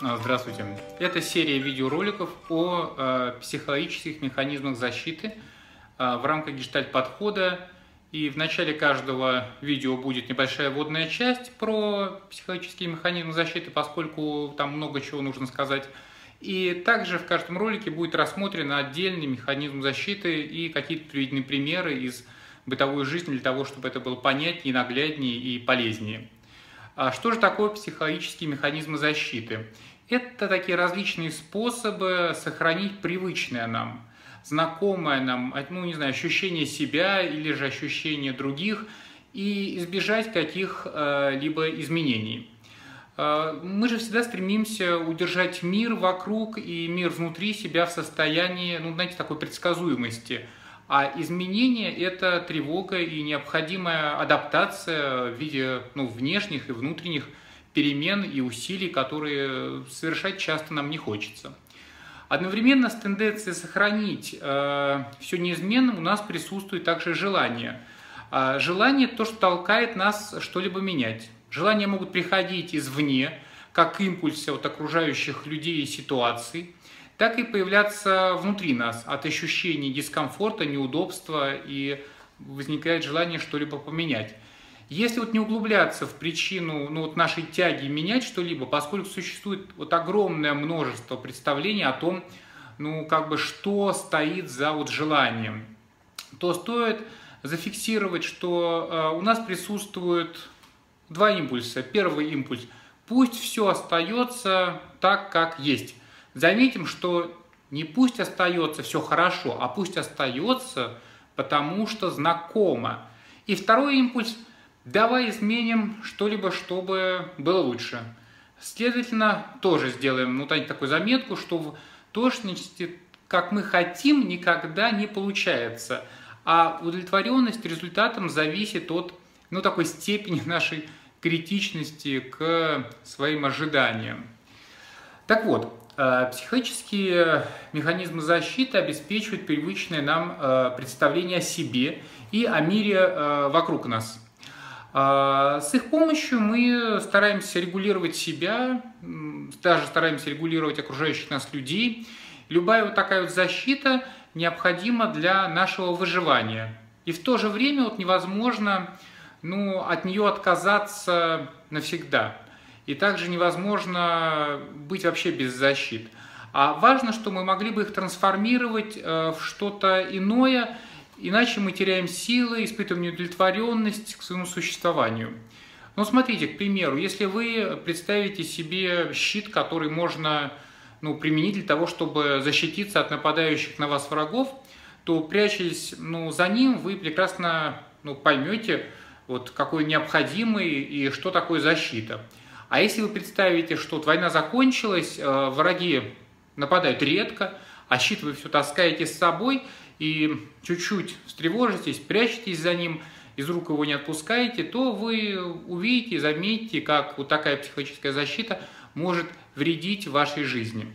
А, здравствуйте. Это серия видеороликов о э, психологических механизмах защиты э, в рамках гештальт-подхода. И в начале каждого видео будет небольшая вводная часть про психологические механизмы защиты, поскольку там много чего нужно сказать. И также в каждом ролике будет рассмотрен отдельный механизм защиты и какие-то приведены примеры из бытовой жизни для того, чтобы это было понятнее, нагляднее и полезнее. А что же такое психологические механизмы защиты? Это такие различные способы сохранить привычное нам, знакомое нам, ну не знаю, ощущение себя или же ощущение других и избежать каких-либо изменений. А, мы же всегда стремимся удержать мир вокруг и мир внутри себя в состоянии, ну, знаете, такой предсказуемости – а изменение – это тревога и необходимая адаптация в виде ну, внешних и внутренних перемен и усилий, которые совершать часто нам не хочется. Одновременно с тенденцией сохранить э, все неизменным у нас присутствует также желание. А желание – то, что толкает нас что-либо менять. Желания могут приходить извне, как импульсы от окружающих людей и ситуаций – так и появляться внутри нас от ощущений дискомфорта, неудобства и возникает желание что-либо поменять. Если вот не углубляться в причину ну, вот нашей тяги менять что-либо, поскольку существует вот огромное множество представлений о том, ну, как бы, что стоит за вот желанием, то стоит зафиксировать, что э, у нас присутствуют два импульса. Первый импульс – пусть все остается так, как есть. Заметим, что не пусть остается все хорошо, а пусть остается, потому что знакомо. И второй импульс – давай изменим что-либо, чтобы было лучше. Следовательно, тоже сделаем ну, такую заметку, что в точности, как мы хотим, никогда не получается. А удовлетворенность результатом зависит от ну, такой степени нашей критичности к своим ожиданиям. Так вот, Э, психологические механизмы защиты обеспечивают привычное нам э, представление о себе и о мире э, вокруг нас. С их помощью мы стараемся регулировать себя, даже стараемся регулировать окружающих нас людей. Любая вот такая вот защита необходима для нашего выживания. И в то же время вот невозможно ну, от нее отказаться навсегда и также невозможно быть вообще без защит. А важно, что мы могли бы их трансформировать э, в что-то иное, иначе мы теряем силы, испытываем неудовлетворенность к своему существованию. Ну, смотрите, к примеру, если вы представите себе щит, который можно ну, применить для того, чтобы защититься от нападающих на вас врагов, то прячась ну, за ним, вы прекрасно ну, поймете, вот, какой необходимый и что такое защита. А если вы представите, что война закончилась, э, враги нападают редко, а щит вы все таскаете с собой и чуть-чуть встревожитесь, прячетесь за ним, из рук его не отпускаете, то вы увидите, заметите, как вот такая психологическая защита может вредить вашей жизни.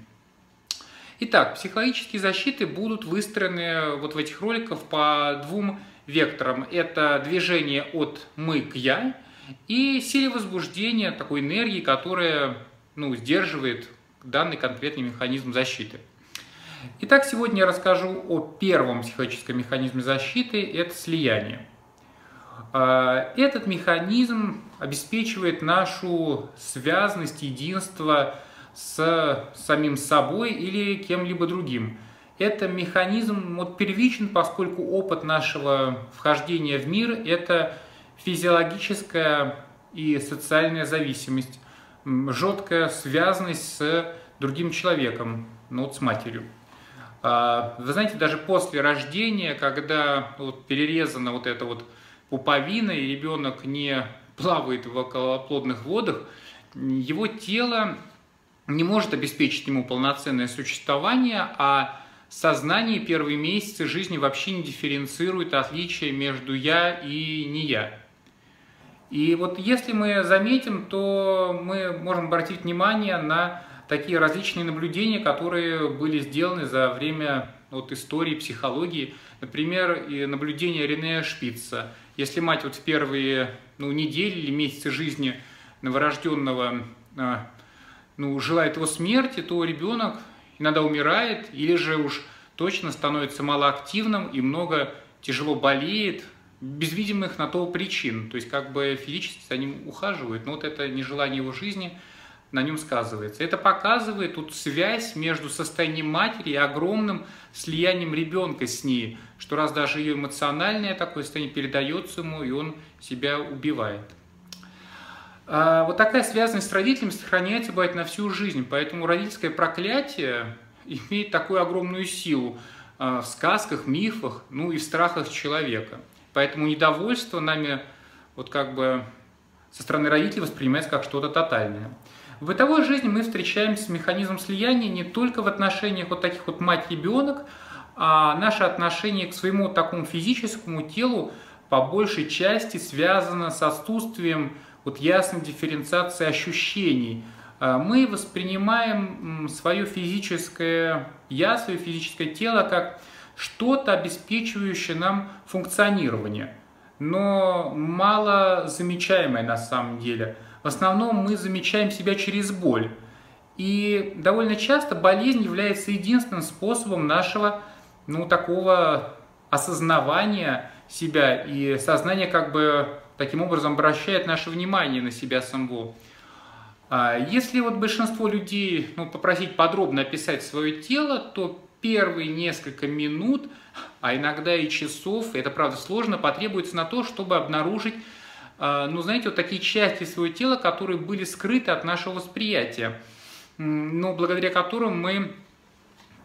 Итак, психологические защиты будут выстроены вот в этих роликах по двум векторам. Это движение от «мы» к «я», и силе возбуждения, такой энергии, которая ну, сдерживает данный конкретный механизм защиты. Итак, сегодня я расскажу о первом психологическом механизме защиты – это слияние. А, этот механизм обеспечивает нашу связность, единство с самим собой или кем-либо другим. Это механизм вот, первичен, поскольку опыт нашего вхождения в мир – это физиологическая и социальная зависимость, жесткая связанность с другим человеком, ну вот с матерью. А, вы знаете, даже после рождения, когда вот перерезана вот эта вот пуповина, и ребенок не плавает в околоплодных водах, его тело не может обеспечить ему полноценное существование, а сознание первые месяцы жизни вообще не дифференцирует отличия между «я» и «не я». И вот если мы заметим, то мы можем обратить внимание на такие различные наблюдения, которые были сделаны за время вот, истории, психологии. Например, наблюдение Рене Шпица. Если мать вот в первые ну, недели или месяцы жизни новорожденного а, ну, желает его смерти, то ребенок иногда умирает или же уж точно становится малоактивным и много тяжело болеет, без видимых на то причин. То есть как бы физически за ним ухаживают, но вот это нежелание его жизни на нем сказывается. Это показывает тут связь между состоянием матери и огромным слиянием ребенка с ней, что раз даже ее эмоциональное такое состояние передается ему, и он себя убивает. А вот такая связанность с родителями сохраняется, бывает, на всю жизнь. Поэтому родительское проклятие имеет такую огромную силу а, в сказках, мифах, ну и в страхах человека. Поэтому недовольство нами вот как бы со стороны родителей воспринимается как что-то тотальное. В бытовой жизни мы встречаемся с механизмом слияния не только в отношениях вот таких вот мать-ребенок, а наше отношение к своему такому физическому телу по большей части связано с отсутствием вот ясной дифференциации ощущений. А, мы воспринимаем свое физическое я, свое физическое тело как что-то, обеспечивающее нам функционирование, но мало замечаемое на самом деле. В основном мы замечаем себя через боль. И довольно часто болезнь является единственным способом нашего ну, такого осознавания себя и сознание как бы таким образом обращает наше внимание на себя самого. А если вот большинство людей ну, попросить подробно описать свое тело, то первые несколько минут, а иногда и часов, это правда сложно, потребуется на то, чтобы обнаружить, а, ну знаете, вот такие части своего тела, которые были скрыты от нашего восприятия, но благодаря которым мы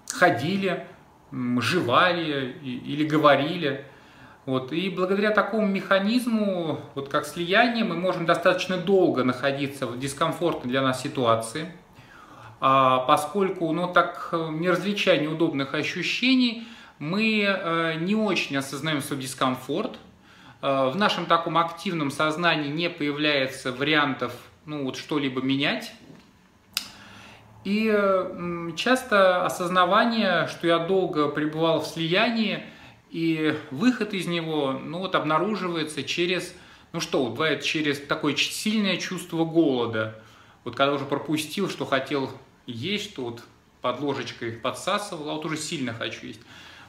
ходили, жевали или говорили. Вот. И благодаря такому механизму, вот как слияние, мы можем достаточно долго находиться в дискомфортной для нас ситуации, поскольку ну, так, не различая неудобных ощущений, мы э, не очень осознаем свой дискомфорт. Э, в нашем таком активном сознании не появляется вариантов ну, вот, что-либо менять. И часто осознавание, что я долго пребывал в слиянии, и выход из него, ну вот обнаруживается через, ну что, бывает через такое сильное чувство голода. Вот когда уже пропустил, что хотел есть, вот под ложечкой подсасывал, а вот уже сильно хочу есть.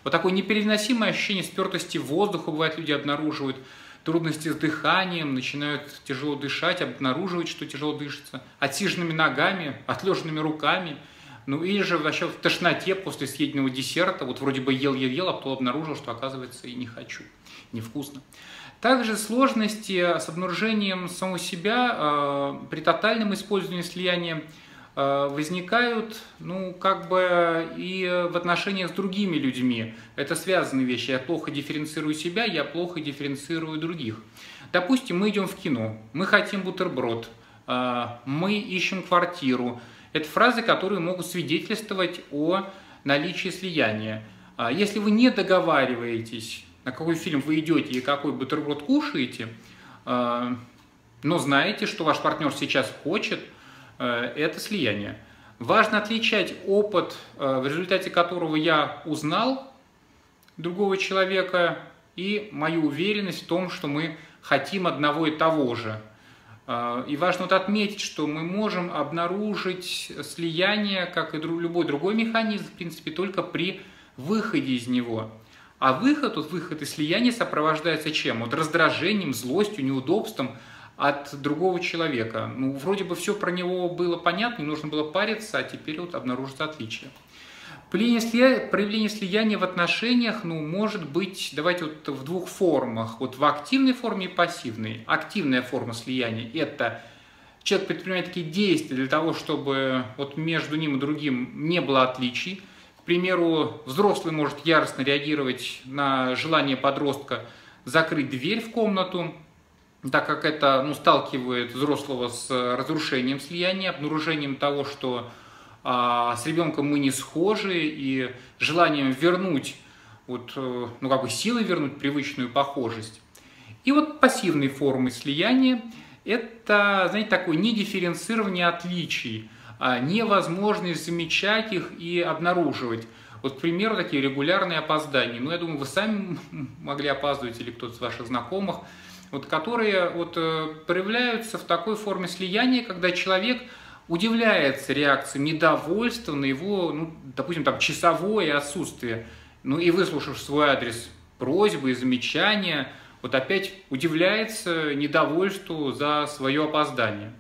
Вот такое непереносимое ощущение спертости воздуха, бывает, люди обнаруживают трудности с дыханием, начинают тяжело дышать, обнаруживать, что тяжело дышится, отсиженными ногами, отлеженными руками, ну или же вообще в тошноте после съеденного десерта, вот вроде бы ел-ел-ел, а потом обнаружил, что оказывается и не хочу, невкусно. Также сложности с обнаружением самого себя э, при тотальном использовании слияния возникают, ну, как бы и в отношениях с другими людьми. Это связанные вещи. Я плохо дифференцирую себя, я плохо дифференцирую других. Допустим, мы идем в кино, мы хотим бутерброд, э, мы ищем квартиру. Это фразы, которые могут свидетельствовать о наличии слияния. А если вы не договариваетесь, на какой фильм вы идете и какой бутерброд кушаете, э, но знаете, что ваш партнер сейчас хочет, э, это слияние. Важно отличать опыт, в результате которого я узнал другого человека, и мою уверенность в том, что мы хотим одного и того же. А, и важно вот отметить, что мы можем обнаружить слияние, как и любой другой механизм, в принципе, только при выходе из него. А выход, вот выход из слияния сопровождается чем? Вот раздражением, злостью, неудобством от другого человека. Ну, вроде бы все про него было понятно, не нужно было париться, а теперь вот обнаружится отличие. Проявление слияния, в отношениях ну, может быть, давайте вот в двух формах. Вот в активной форме и пассивной. Активная форма слияния – это человек предпринимает такие действия для того, чтобы вот между ним и другим не было отличий. К примеру, взрослый может яростно реагировать на желание подростка закрыть дверь в комнату, так как это ну, сталкивает взрослого с разрушением слияния, обнаружением того, что а с ребенком мы не схожи, и желанием вернуть, вот, э, ну как бы силой вернуть привычную похожесть. И вот пассивные формы слияния – это, знаете, такое недифференцирование отличий, а невозможность замечать их и обнаруживать. Вот, к примеру, такие регулярные опоздания. Ну, я думаю, вы сами могли опаздывать или кто-то из ваших знакомых, вот, которые вот, э, проявляются в такой форме слияния, когда человек удивляется реакции недовольства на его, ну, допустим, там, часовое отсутствие. Ну и выслушав свой адрес просьбы и замечания, вот опять удивляется недовольству за свое опоздание.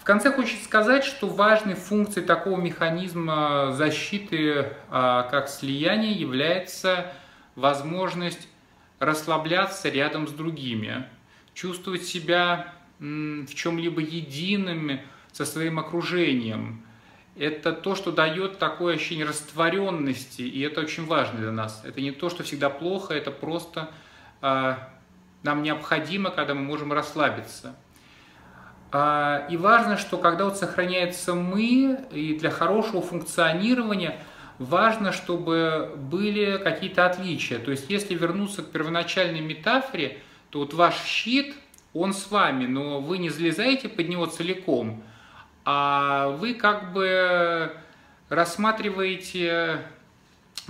В конце хочется сказать, что важной функцией такого механизма защиты, а, как слияние, является возможность расслабляться рядом с другими, чувствовать себя в чем-либо единым со своим окружением. Это то, что дает такое ощущение растворенности, и это очень важно для нас. Это не то, что всегда плохо, это просто э, нам необходимо, когда мы можем расслабиться. Э, и важно, что когда вот сохраняется мы, и для хорошего функционирования важно, чтобы были какие-то отличия. То есть, если вернуться к первоначальной метафоре, то вот ваш щит – он с вами, но вы не залезаете под него целиком, а вы как бы рассматриваете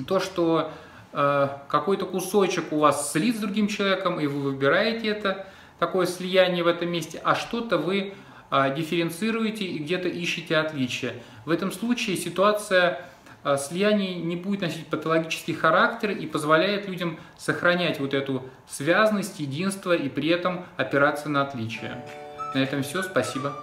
то, что э, какой-то кусочек у вас слит с другим человеком, и вы выбираете это, такое слияние в этом месте, а что-то вы э, дифференцируете и где-то ищете отличия. В этом случае ситуация слияние не будет носить патологический характер и позволяет людям сохранять вот эту связность, единство и при этом опираться на отличия. На этом все. Спасибо.